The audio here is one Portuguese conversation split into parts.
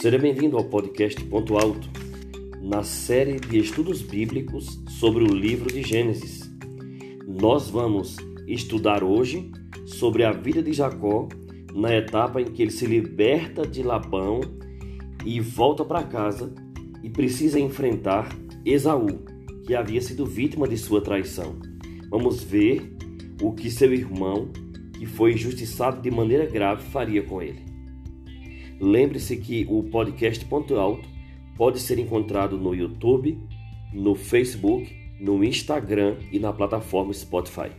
Seja bem-vindo ao podcast Ponto Alto, na série de estudos bíblicos sobre o livro de Gênesis. Nós vamos estudar hoje sobre a vida de Jacó na etapa em que ele se liberta de Labão e volta para casa e precisa enfrentar Esaú, que havia sido vítima de sua traição. Vamos ver o que seu irmão, que foi injustiçado de maneira grave, faria com ele. Lembre-se que o podcast Ponto Alto pode ser encontrado no YouTube, no Facebook, no Instagram e na plataforma Spotify.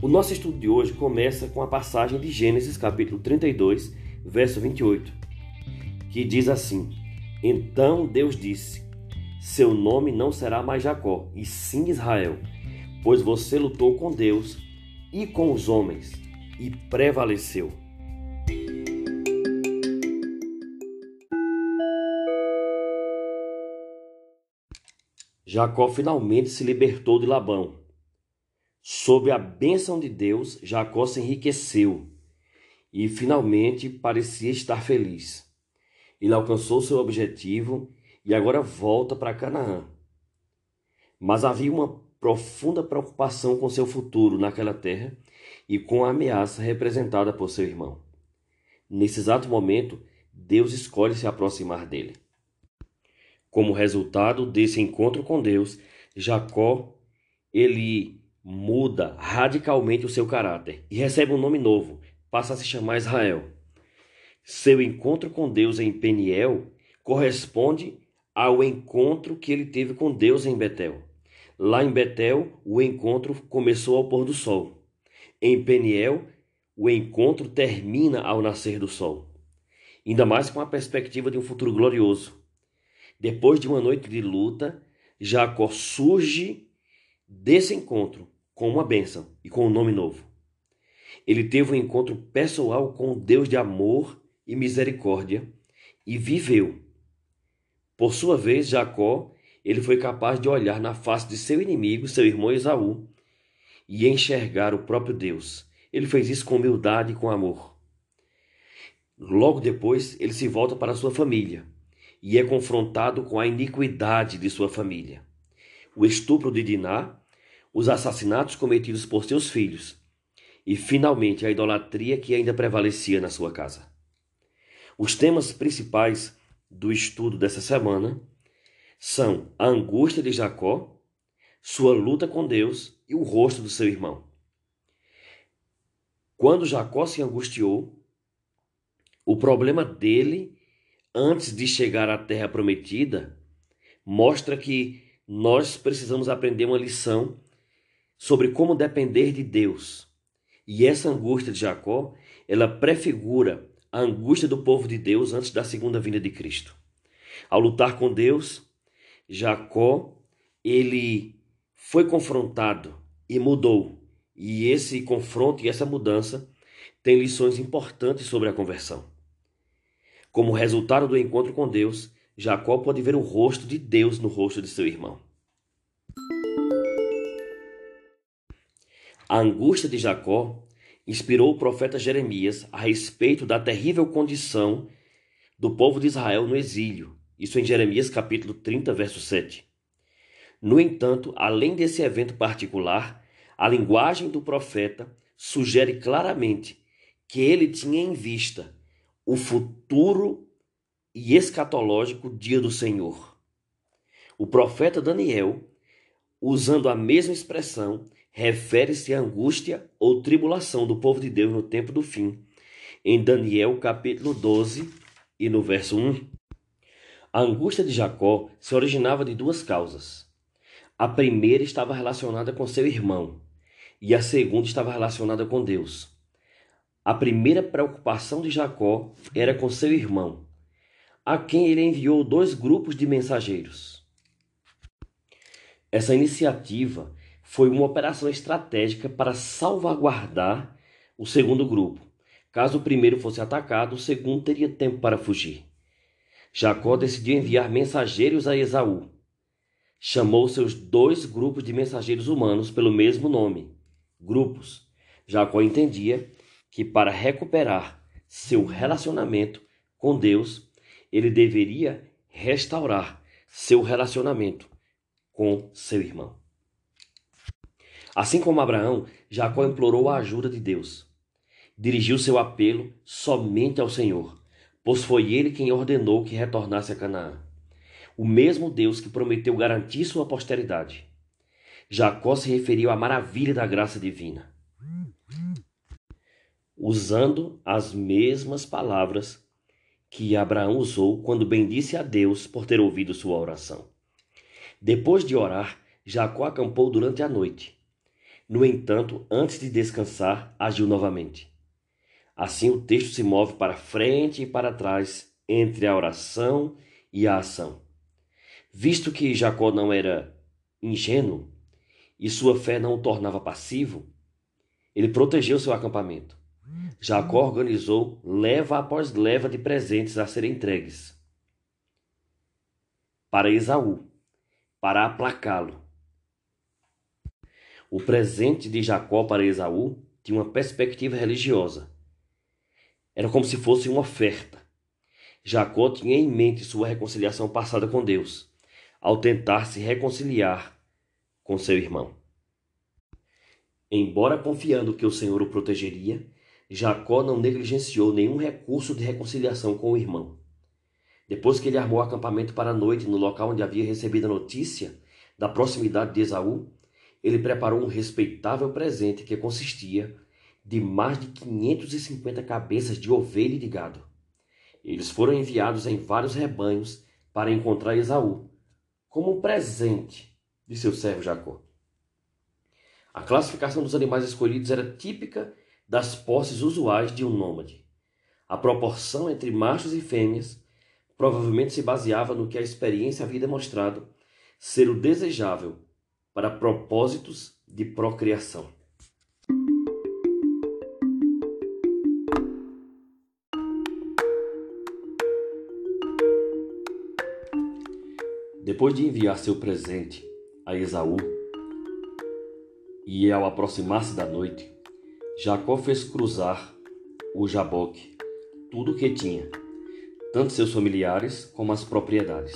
O nosso estudo de hoje começa com a passagem de Gênesis capítulo 32, verso 28, que diz assim: Então Deus disse: Seu nome não será mais Jacó, e sim Israel, pois você lutou com Deus e com os homens e prevaleceu. Jacó finalmente se libertou de Labão. Sob a bênção de Deus, Jacó se enriqueceu e finalmente parecia estar feliz. Ele alcançou seu objetivo e agora volta para Canaã. Mas havia uma profunda preocupação com seu futuro naquela terra e com a ameaça representada por seu irmão. Nesse exato momento, Deus escolhe se aproximar dele. Como resultado desse encontro com Deus, Jacó ele muda radicalmente o seu caráter e recebe um nome novo, passa a se chamar Israel. Seu encontro com Deus em Peniel corresponde ao encontro que ele teve com Deus em Betel. Lá em Betel, o encontro começou ao pôr do sol. Em Peniel, o encontro termina ao nascer do sol. Ainda mais com a perspectiva de um futuro glorioso. Depois de uma noite de luta, Jacó surge desse encontro com uma bênção e com um nome novo. Ele teve um encontro pessoal com o Deus de amor e misericórdia e viveu. Por sua vez, Jacó, ele foi capaz de olhar na face de seu inimigo, seu irmão Esaú, e enxergar o próprio Deus. Ele fez isso com humildade e com amor. Logo depois, ele se volta para sua família e é confrontado com a iniquidade de sua família. O estupro de Diná, os assassinatos cometidos por seus filhos e, finalmente, a idolatria que ainda prevalecia na sua casa. Os temas principais do estudo dessa semana são a angústia de Jacó, sua luta com Deus e o rosto do seu irmão. Quando Jacó se angustiou, o problema dele antes de chegar à terra prometida, mostra que nós precisamos aprender uma lição sobre como depender de Deus. E essa angústia de Jacó, ela prefigura a angústia do povo de Deus antes da segunda vinda de Cristo. Ao lutar com Deus, Jacó, ele foi confrontado e mudou. E esse confronto e essa mudança tem lições importantes sobre a conversão. Como resultado do encontro com Deus, Jacó pode ver o rosto de Deus no rosto de seu irmão. A angústia de Jacó inspirou o profeta Jeremias a respeito da terrível condição do povo de Israel no exílio. Isso em Jeremias capítulo 30, verso 7. No entanto, além desse evento particular, a linguagem do profeta sugere claramente que ele tinha em vista o futuro e escatológico dia do Senhor. O profeta Daniel, usando a mesma expressão, refere-se à angústia ou tribulação do povo de Deus no tempo do fim, em Daniel capítulo 12 e no verso 1. A angústia de Jacó se originava de duas causas. A primeira estava relacionada com seu irmão, e a segunda estava relacionada com Deus. A primeira preocupação de Jacó era com seu irmão, a quem ele enviou dois grupos de mensageiros. Essa iniciativa foi uma operação estratégica para salvaguardar o segundo grupo. Caso o primeiro fosse atacado, o segundo teria tempo para fugir. Jacó decidiu enviar mensageiros a Esaú. Chamou seus dois grupos de mensageiros humanos pelo mesmo nome, grupos. Jacó entendia que para recuperar seu relacionamento com Deus, ele deveria restaurar seu relacionamento com seu irmão. Assim como Abraão, Jacó implorou a ajuda de Deus. Dirigiu seu apelo somente ao Senhor, pois foi ele quem ordenou que retornasse a Canaã. O mesmo Deus que prometeu garantir sua posteridade. Jacó se referiu à maravilha da graça divina, usando as mesmas palavras que Abraão usou quando bendisse a Deus por ter ouvido sua oração. Depois de orar, Jacó acampou durante a noite. No entanto, antes de descansar, agiu novamente. Assim o texto se move para frente e para trás entre a oração e a ação. Visto que Jacó não era ingênuo e sua fé não o tornava passivo, ele protegeu seu acampamento. Jacó organizou leva após leva de presentes a serem entregues para Esaú, para aplacá-lo. O presente de Jacó para Esaú tinha uma perspectiva religiosa. Era como se fosse uma oferta. Jacó tinha em mente sua reconciliação passada com Deus, ao tentar se reconciliar com seu irmão. Embora confiando que o Senhor o protegeria, Jacó não negligenciou nenhum recurso de reconciliação com o irmão. Depois que ele armou acampamento para a noite no local onde havia recebido a notícia da proximidade de Esaú, ele preparou um respeitável presente que consistia de mais de 550 cabeças de ovelha e de gado. Eles foram enviados em vários rebanhos para encontrar Esaú, como um presente de seu servo Jacó. A classificação dos animais escolhidos era típica das posses usuais de um nômade. A proporção entre machos e fêmeas provavelmente se baseava no que a experiência havia demonstrado ser o desejável para propósitos de procriação. Depois de enviar seu presente a Esaú, e ao aproximar-se da noite, Jacó fez cruzar o Jaboque tudo o que tinha, tanto seus familiares como as propriedades,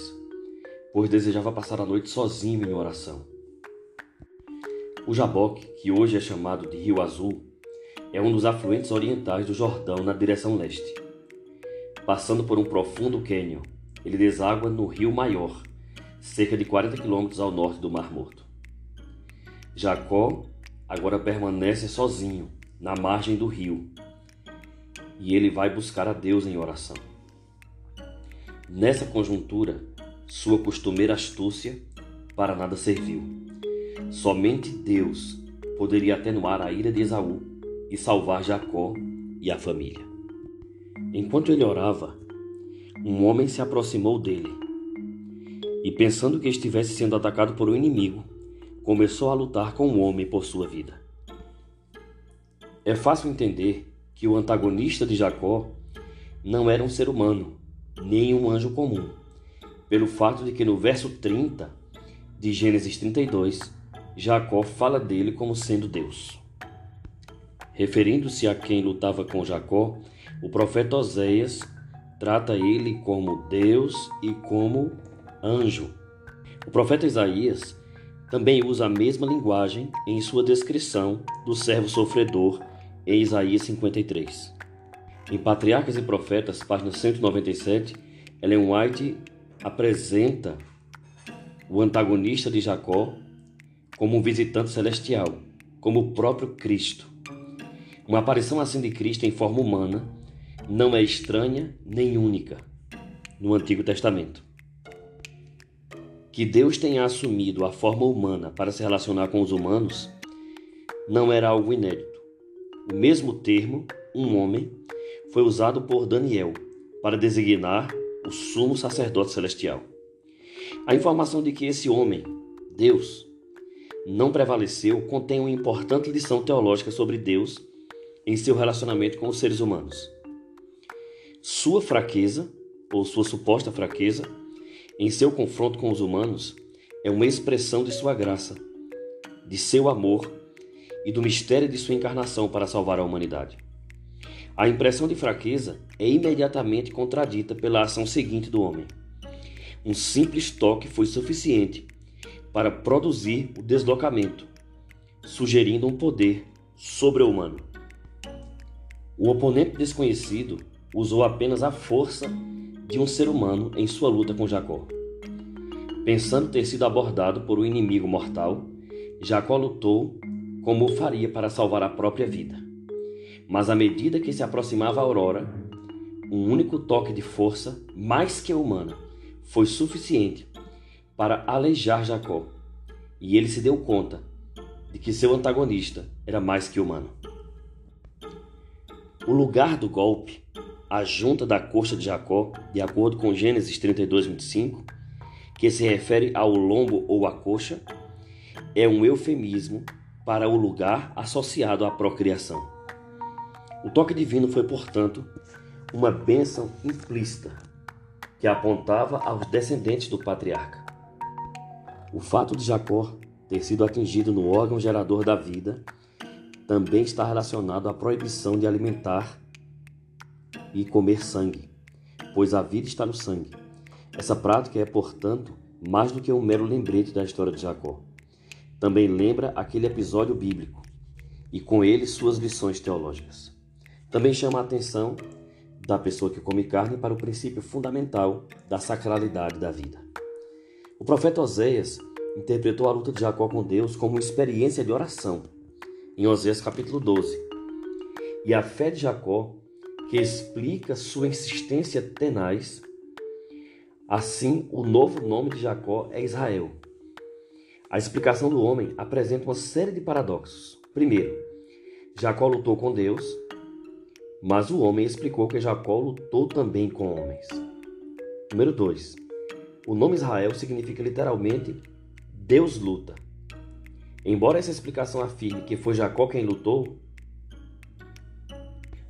pois desejava passar a noite sozinho em oração. O Jaboque, que hoje é chamado de Rio Azul, é um dos afluentes orientais do Jordão na direção leste. Passando por um profundo cânion, ele deságua no Rio Maior, cerca de 40 quilômetros ao norte do Mar Morto. Jacó agora permanece sozinho na margem do rio. E ele vai buscar a Deus em oração. Nessa conjuntura, sua costumeira astúcia para nada serviu. Somente Deus poderia atenuar a ira de Esaú e salvar Jacó e a família. Enquanto ele orava, um homem se aproximou dele e, pensando que estivesse sendo atacado por um inimigo, começou a lutar com o homem por sua vida. É fácil entender que o antagonista de Jacó não era um ser humano, nem um anjo comum, pelo fato de que no verso 30 de Gênesis 32, Jacó fala dele como sendo Deus. Referindo-se a quem lutava com Jacó, o profeta Oséias trata ele como Deus e como anjo. O profeta Isaías também usa a mesma linguagem em sua descrição do servo sofredor em Isaías 53. Em Patriarcas e Profetas, página 197, Ellen White apresenta o antagonista de Jacó como um visitante celestial, como o próprio Cristo. Uma aparição assim de Cristo em forma humana não é estranha nem única no Antigo Testamento. Que Deus tenha assumido a forma humana para se relacionar com os humanos não era algo inédito. O mesmo termo, um homem, foi usado por Daniel para designar o sumo sacerdote celestial. A informação de que esse homem, Deus, não prevaleceu contém uma importante lição teológica sobre Deus em seu relacionamento com os seres humanos. Sua fraqueza, ou sua suposta fraqueza, em seu confronto com os humanos, é uma expressão de sua graça, de seu amor e do mistério de sua encarnação para salvar a humanidade. A impressão de fraqueza é imediatamente contradita pela ação seguinte do homem. Um simples toque foi suficiente para produzir o deslocamento, sugerindo um poder sobre-humano. O oponente desconhecido usou apenas a força de um ser humano em sua luta com Jacó. Pensando ter sido abordado por um inimigo mortal, Jacó lutou como faria para salvar a própria vida. Mas à medida que se aproximava a aurora, um único toque de força, mais que humana, foi suficiente para aleijar Jacó, e ele se deu conta de que seu antagonista era mais que humano. O lugar do golpe, a junta da coxa de Jacó, de acordo com Gênesis 32, 25, que se refere ao lombo ou à coxa, é um eufemismo para o lugar associado à procriação. O toque divino foi, portanto, uma bênção implícita que apontava aos descendentes do patriarca. O fato de Jacó ter sido atingido no órgão gerador da vida também está relacionado à proibição de alimentar e comer sangue, pois a vida está no sangue. Essa prática é, portanto, mais do que um mero lembrete da história de Jacó. Também lembra aquele episódio bíblico e com ele suas lições teológicas. Também chama a atenção da pessoa que come carne para o princípio fundamental da sacralidade da vida. O profeta Oséias interpretou a luta de Jacó com Deus como uma experiência de oração, em Oséias capítulo 12. E a fé de Jacó, que explica sua insistência tenaz, assim o novo nome de Jacó é Israel. A explicação do homem apresenta uma série de paradoxos. Primeiro, Jacó lutou com Deus, mas o homem explicou que Jacó lutou também com homens. Número 2. O nome Israel significa literalmente Deus luta. Embora essa explicação afirme que foi Jacó quem lutou,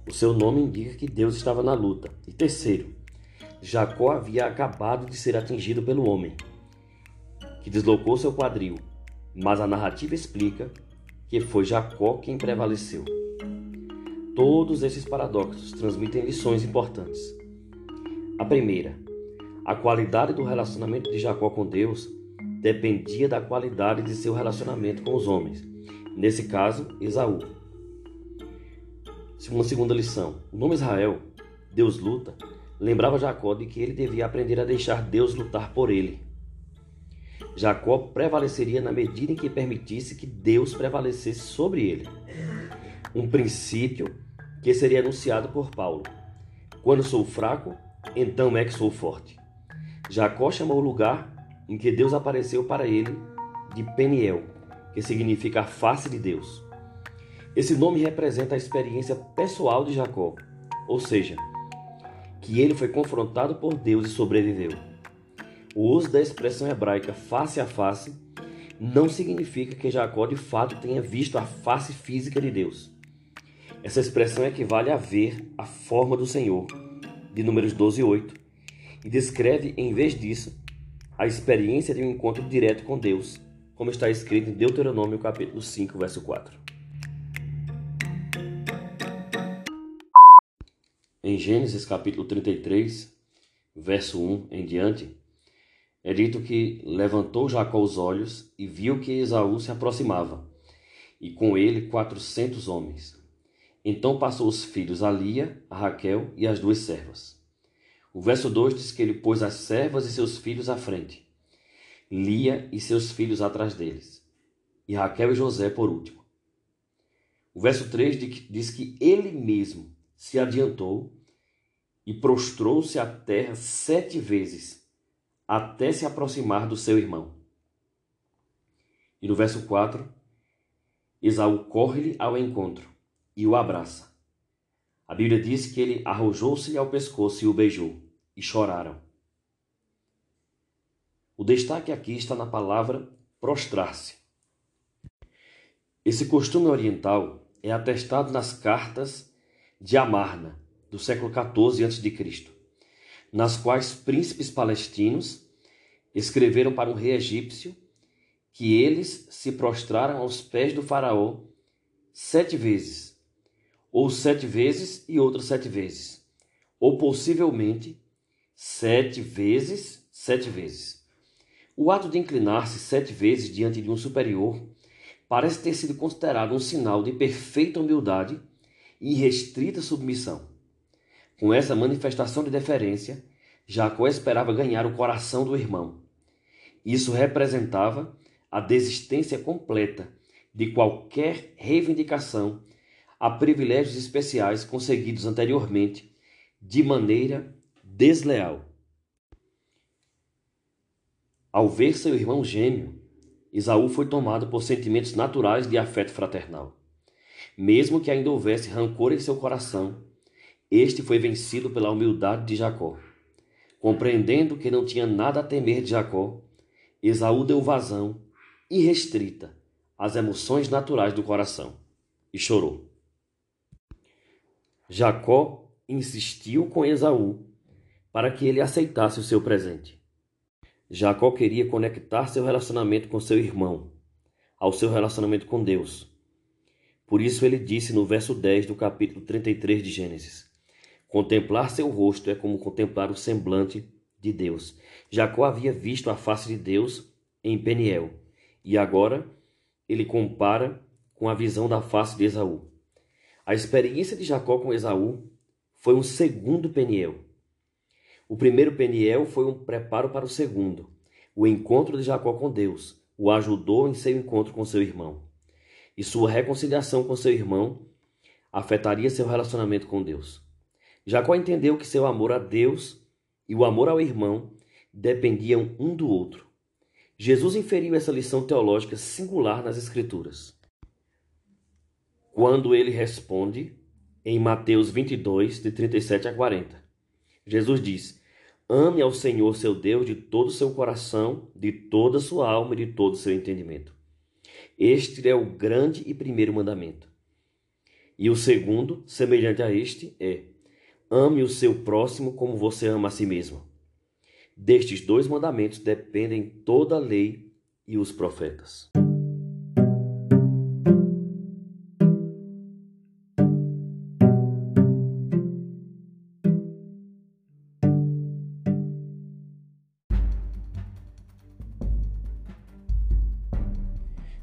o seu nome indica que Deus estava na luta. E terceiro, Jacó havia acabado de ser atingido pelo homem, que deslocou seu quadril, mas a narrativa explica que foi Jacó quem prevaleceu. Todos esses paradoxos transmitem lições importantes. A primeira, a qualidade do relacionamento de Jacó com Deus dependia da qualidade de seu relacionamento com os homens, nesse caso, Esaú. Uma segunda lição: o nome Israel, Deus luta, lembrava Jacó de que ele devia aprender a deixar Deus lutar por ele. Jacó prevaleceria na medida em que permitisse que Deus prevalecesse sobre ele. Um princípio que seria anunciado por Paulo. Quando sou fraco, então é que sou forte. Jacó chamou o lugar em que Deus apareceu para ele de Peniel, que significa a face de Deus. Esse nome representa a experiência pessoal de Jacó, ou seja, que ele foi confrontado por Deus e sobreviveu. O uso da expressão hebraica face a face não significa que Jacó de fato tenha visto a face física de Deus. Essa expressão equivale a ver a forma do Senhor, de Números 12 e 8, e descreve, em vez disso, a experiência de um encontro direto com Deus, como está escrito em Deuteronômio capítulo 5, verso 4. Em Gênesis capítulo 33, verso 1 em diante, é dito que levantou Jacó os olhos e viu que Esaú se aproximava, e com ele quatrocentos homens. Então passou os filhos a Lia, a Raquel e as duas servas. O verso 2 diz que ele pôs as servas e seus filhos à frente, Lia e seus filhos atrás deles, e Raquel e José por último. O verso 3 diz que ele mesmo se adiantou e prostrou-se à terra sete vezes, até se aproximar do seu irmão. E no verso 4, Esaú corre-lhe ao encontro e o abraça. A Bíblia diz que ele arrojou-se ao pescoço e o beijou, e choraram. O destaque aqui está na palavra prostrar-se. Esse costume oriental é atestado nas cartas de Amarna, do século XIV a.C., nas quais príncipes palestinos escreveram para um rei egípcio que eles se prostraram aos pés do faraó sete vezes ou sete vezes e outra sete vezes, ou possivelmente sete vezes, sete vezes. O ato de inclinar-se sete vezes diante de um superior parece ter sido considerado um sinal de perfeita humildade e restrita submissão. Com essa manifestação de deferência, Jacó esperava ganhar o coração do irmão. Isso representava a desistência completa de qualquer reivindicação a privilégios especiais conseguidos anteriormente de maneira desleal. Ao ver seu irmão gêmeo, Isaú foi tomado por sentimentos naturais de afeto fraternal. Mesmo que ainda houvesse rancor em seu coração, este foi vencido pela humildade de Jacó. Compreendendo que não tinha nada a temer de Jacó, Esaú deu vazão irrestrita às emoções naturais do coração e chorou. Jacó insistiu com Esaú para que ele aceitasse o seu presente. Jacó queria conectar seu relacionamento com seu irmão ao seu relacionamento com Deus. Por isso ele disse no verso 10 do capítulo 33 de Gênesis: Contemplar seu rosto é como contemplar o semblante de Deus. Jacó havia visto a face de Deus em Peniel, e agora ele compara com a visão da face de Esaú. A experiência de Jacó com Esaú foi um segundo Peniel. O primeiro Peniel foi um preparo para o segundo. O encontro de Jacó com Deus o ajudou em seu encontro com seu irmão. E sua reconciliação com seu irmão afetaria seu relacionamento com Deus. Jacó entendeu que seu amor a Deus e o amor ao irmão dependiam um do outro. Jesus inferiu essa lição teológica singular nas Escrituras. Quando ele responde em Mateus 22, de 37 a 40. Jesus diz: Ame ao Senhor seu Deus de todo o seu coração, de toda a sua alma e de todo o seu entendimento. Este é o grande e primeiro mandamento. E o segundo, semelhante a este, é: Ame o seu próximo como você ama a si mesmo. Destes dois mandamentos dependem toda a lei e os profetas.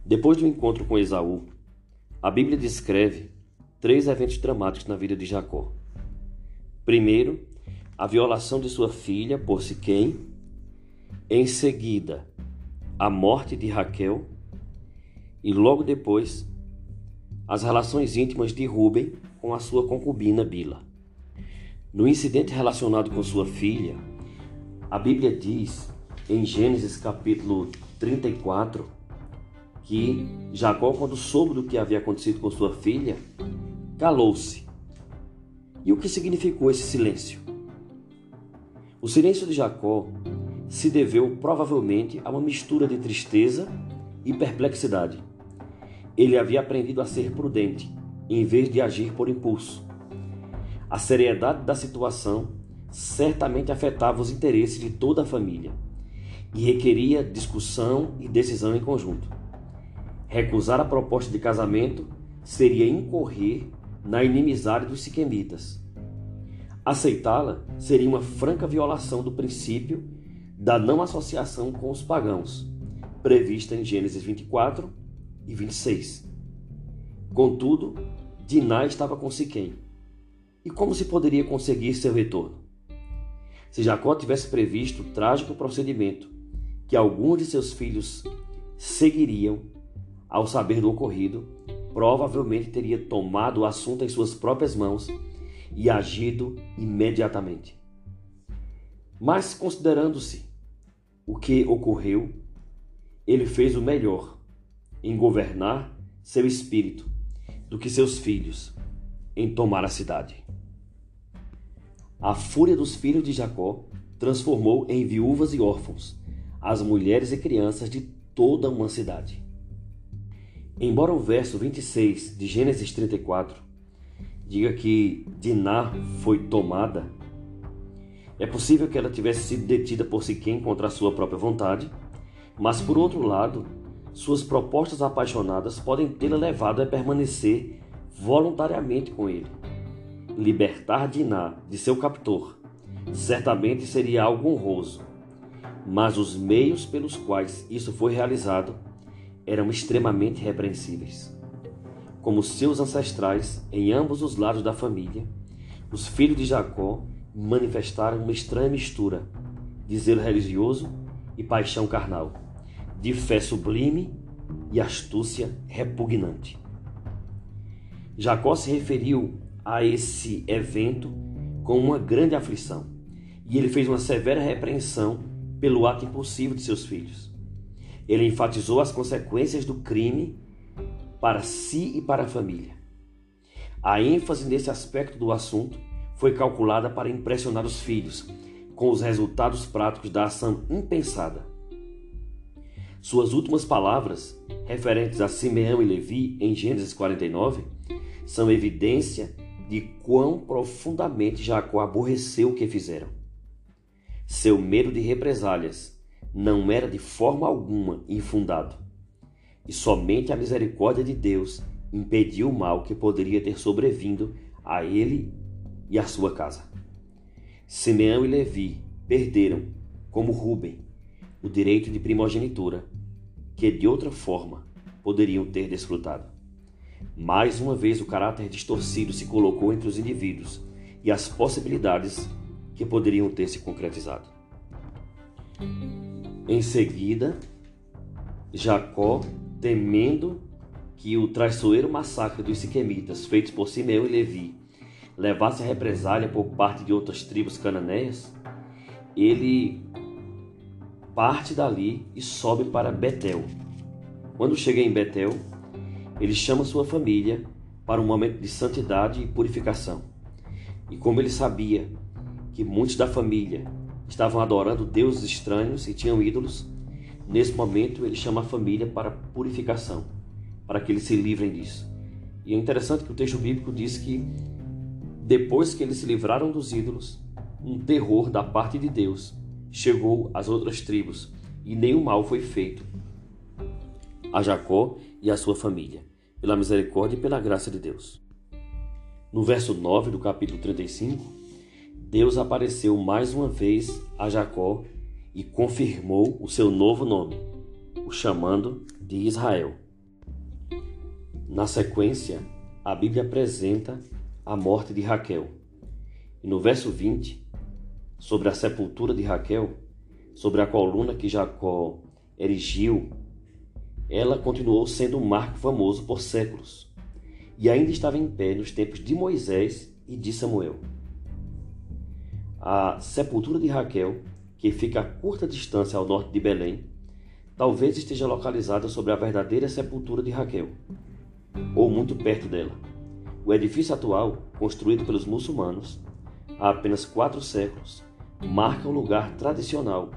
Depois do encontro com Esaú, a Bíblia descreve três eventos dramáticos na vida de Jacó. Primeiro, a violação de sua filha por Siquém. Em seguida, a morte de Raquel. E logo depois, as relações íntimas de Ruben com a sua concubina Bila. No incidente relacionado com sua filha, a Bíblia diz em Gênesis capítulo 34 que Jacó, quando soube do que havia acontecido com sua filha, calou-se e o que significou esse silêncio? O silêncio de Jacó se deveu provavelmente a uma mistura de tristeza e perplexidade. Ele havia aprendido a ser prudente, em vez de agir por impulso. A seriedade da situação certamente afetava os interesses de toda a família e requeria discussão e decisão em conjunto. Recusar a proposta de casamento seria incorrer na inimizade dos siquemitas. Aceitá-la seria uma franca violação do princípio da não associação com os pagãos, prevista em Gênesis 24 e 26. Contudo, Diná estava com Siquém. E como se poderia conseguir seu retorno? Se Jacó tivesse previsto o trágico procedimento que alguns de seus filhos seguiriam ao saber do ocorrido, provavelmente teria tomado o assunto em suas próprias mãos e agido imediatamente. Mas, considerando-se o que ocorreu, ele fez o melhor em governar seu espírito do que seus filhos em tomar a cidade. A fúria dos filhos de Jacó transformou em viúvas e órfãos as mulheres e crianças de toda uma cidade. Embora o verso 26 de Gênesis 34 diga que Diná foi tomada, é possível que ela tivesse sido detida por Siquém contra a sua própria vontade, mas por outro lado, suas propostas apaixonadas podem tê-la levado a permanecer voluntariamente com ele. Libertar Diná de seu captor certamente seria algo honroso, mas os meios pelos quais isso foi realizado eram extremamente repreensíveis. Como seus ancestrais em ambos os lados da família, os filhos de Jacó manifestaram uma estranha mistura de zelo religioso e paixão carnal, de fé sublime e astúcia repugnante. Jacó se referiu a esse evento com uma grande aflição, e ele fez uma severa repreensão pelo ato impulsivo de seus filhos. Ele enfatizou as consequências do crime para si e para a família. A ênfase nesse aspecto do assunto foi calculada para impressionar os filhos com os resultados práticos da ação impensada. Suas últimas palavras, referentes a Simeão e Levi em Gênesis 49, são evidência de quão profundamente Jacó aborreceu o que fizeram. Seu medo de represálias não era de forma alguma infundado, e somente a misericórdia de Deus impediu o mal que poderia ter sobrevindo a ele e à sua casa. Simeão e Levi perderam, como Ruben, o direito de primogenitura, que de outra forma poderiam ter desfrutado. Mais uma vez, o caráter distorcido se colocou entre os indivíduos e as possibilidades que poderiam ter se concretizado. Em seguida, Jacó, temendo que o traiçoeiro massacre dos siquemitas feitos por Simeão e Levi levasse a represália por parte de outras tribos cananeias, ele parte dali e sobe para Betel. Quando chega em Betel, ele chama sua família para um momento de santidade e purificação. E como ele sabia que muitos da família estavam adorando deuses estranhos e tinham ídolos, nesse momento ele chama a família para purificação, para que eles se livrem disso. E é interessante que o texto bíblico diz que depois que eles se livraram dos ídolos, um terror da parte de Deus chegou às outras tribos e nenhum mal foi feito a Jacó e a sua família, pela misericórdia e pela graça de Deus. No verso 9 do capítulo 35, Deus apareceu mais uma vez a Jacó e confirmou o seu novo nome, o chamando de Israel. Na sequência, a Bíblia apresenta a morte de Raquel. E no verso 20, sobre a sepultura de Raquel, sobre a coluna que Jacó erigiu, ela continuou sendo um marco famoso por séculos e ainda estava em pé nos tempos de Moisés e de Samuel. A sepultura de Raquel, que fica a curta distância ao norte de Belém, talvez esteja localizada sobre a verdadeira sepultura de Raquel, ou muito perto dela. O edifício atual, construído pelos muçulmanos há apenas quatro séculos, marca o lugar tradicional,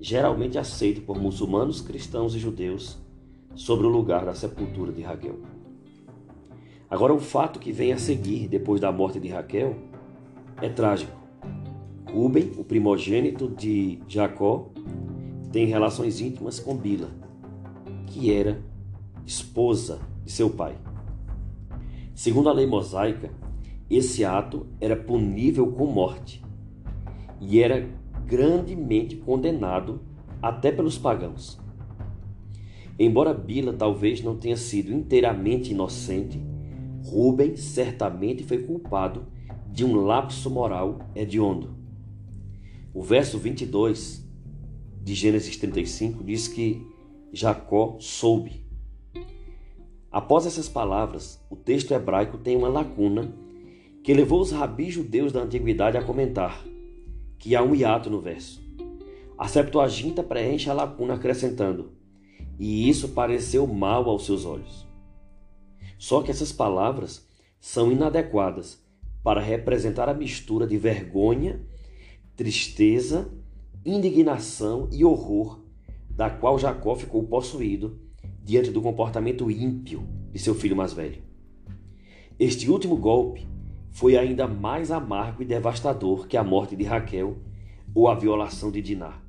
geralmente aceito por muçulmanos, cristãos e judeus, sobre o lugar da sepultura de Raquel. Agora, o fato que vem a seguir depois da morte de Raquel é trágico. Ruben, o primogênito de Jacó, tem relações íntimas com Bila, que era esposa de seu pai. Segundo a lei mosaica, esse ato era punível com morte e era grandemente condenado até pelos pagãos. Embora Bila talvez não tenha sido inteiramente inocente, Rubem certamente foi culpado de um lapso moral hediondo. O verso 22 de Gênesis 35 diz que Jacó soube Após essas palavras, o texto hebraico tem uma lacuna que levou os rabis judeus da antiguidade a comentar que há um hiato no verso. A Septuaginta preenche a lacuna acrescentando: E isso pareceu mal aos seus olhos. Só que essas palavras são inadequadas para representar a mistura de vergonha, tristeza, indignação e horror da qual Jacó ficou possuído diante do comportamento ímpio de seu filho mais velho. Este último golpe foi ainda mais amargo e devastador que a morte de Raquel ou a violação de Diná.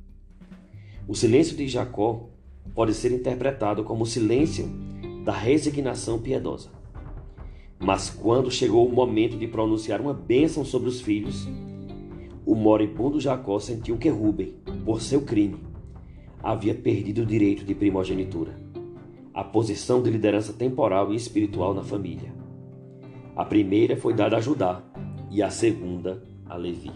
O silêncio de Jacó pode ser interpretado como o silêncio da resignação piedosa. Mas quando chegou o momento de pronunciar uma bênção sobre os filhos, o moribundo Jacó sentiu que Rubem, por seu crime, havia perdido o direito de primogenitura, a posição de liderança temporal e espiritual na família. A primeira foi dada a Judá e a segunda a Levi.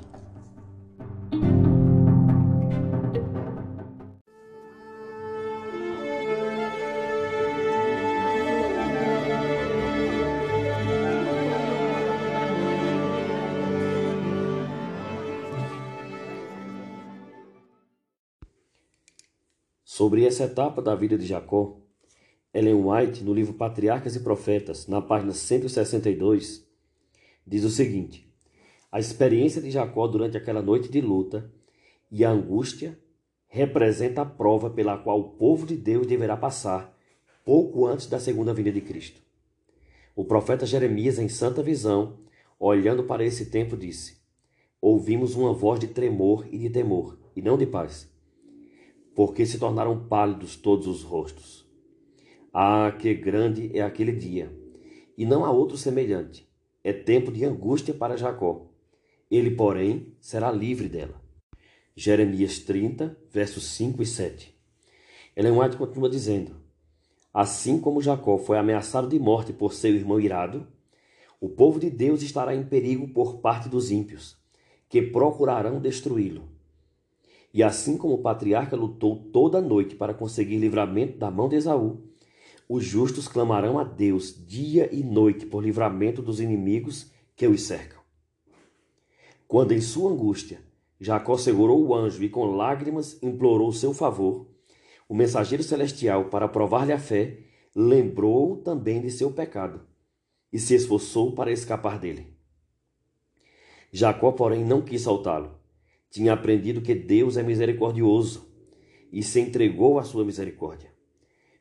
Sobre essa etapa da vida de Jacó, Ellen White, no livro Patriarcas e Profetas, na página 162, diz o seguinte: A experiência de Jacó durante aquela noite de luta e angústia representa a prova pela qual o povo de Deus deverá passar pouco antes da segunda vinda de Cristo. O profeta Jeremias, em santa visão, olhando para esse tempo, disse: Ouvimos uma voz de tremor e de temor, e não de paz porque se tornaram pálidos todos os rostos. Ah, que grande é aquele dia! E não há outro semelhante. É tempo de angústia para Jacó. Ele, porém, será livre dela. Jeremias 30, versos 5 e 7. Ellen White continua dizendo: Assim como Jacó foi ameaçado de morte por seu irmão irado, o povo de Deus estará em perigo por parte dos ímpios, que procurarão destruí-lo. E assim como o patriarca lutou toda a noite para conseguir livramento da mão de Esaú, os justos clamarão a Deus dia e noite por livramento dos inimigos que os cercam. Quando em sua angústia Jacó segurou o anjo e com lágrimas implorou seu favor, o mensageiro celestial, para provar-lhe a fé, lembrou também de seu pecado e se esforçou para escapar dele. Jacó, porém, não quis soltá-lo tinha aprendido que Deus é misericordioso e se entregou à sua misericórdia.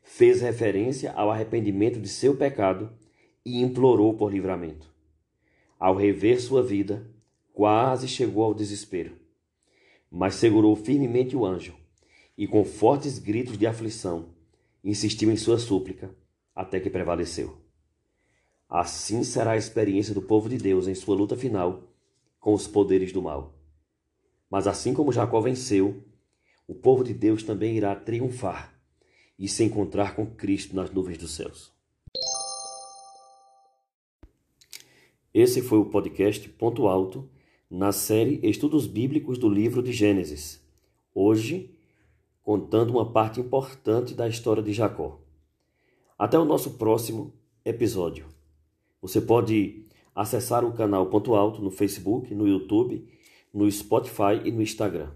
Fez referência ao arrependimento de seu pecado e implorou por livramento. Ao rever sua vida, quase chegou ao desespero, mas segurou firmemente o anjo e, com fortes gritos de aflição, insistiu em sua súplica até que prevaleceu. Assim será a experiência do povo de Deus em sua luta final com os poderes do mal. Mas assim como Jacó venceu, o povo de Deus também irá triunfar e se encontrar com Cristo nas nuvens dos céus. Esse foi o podcast Ponto Alto na série Estudos Bíblicos do livro de Gênesis. Hoje, contando uma parte importante da história de Jacó. Até o nosso próximo episódio. Você pode acessar o canal Ponto Alto no Facebook, no YouTube no Spotify e no Instagram.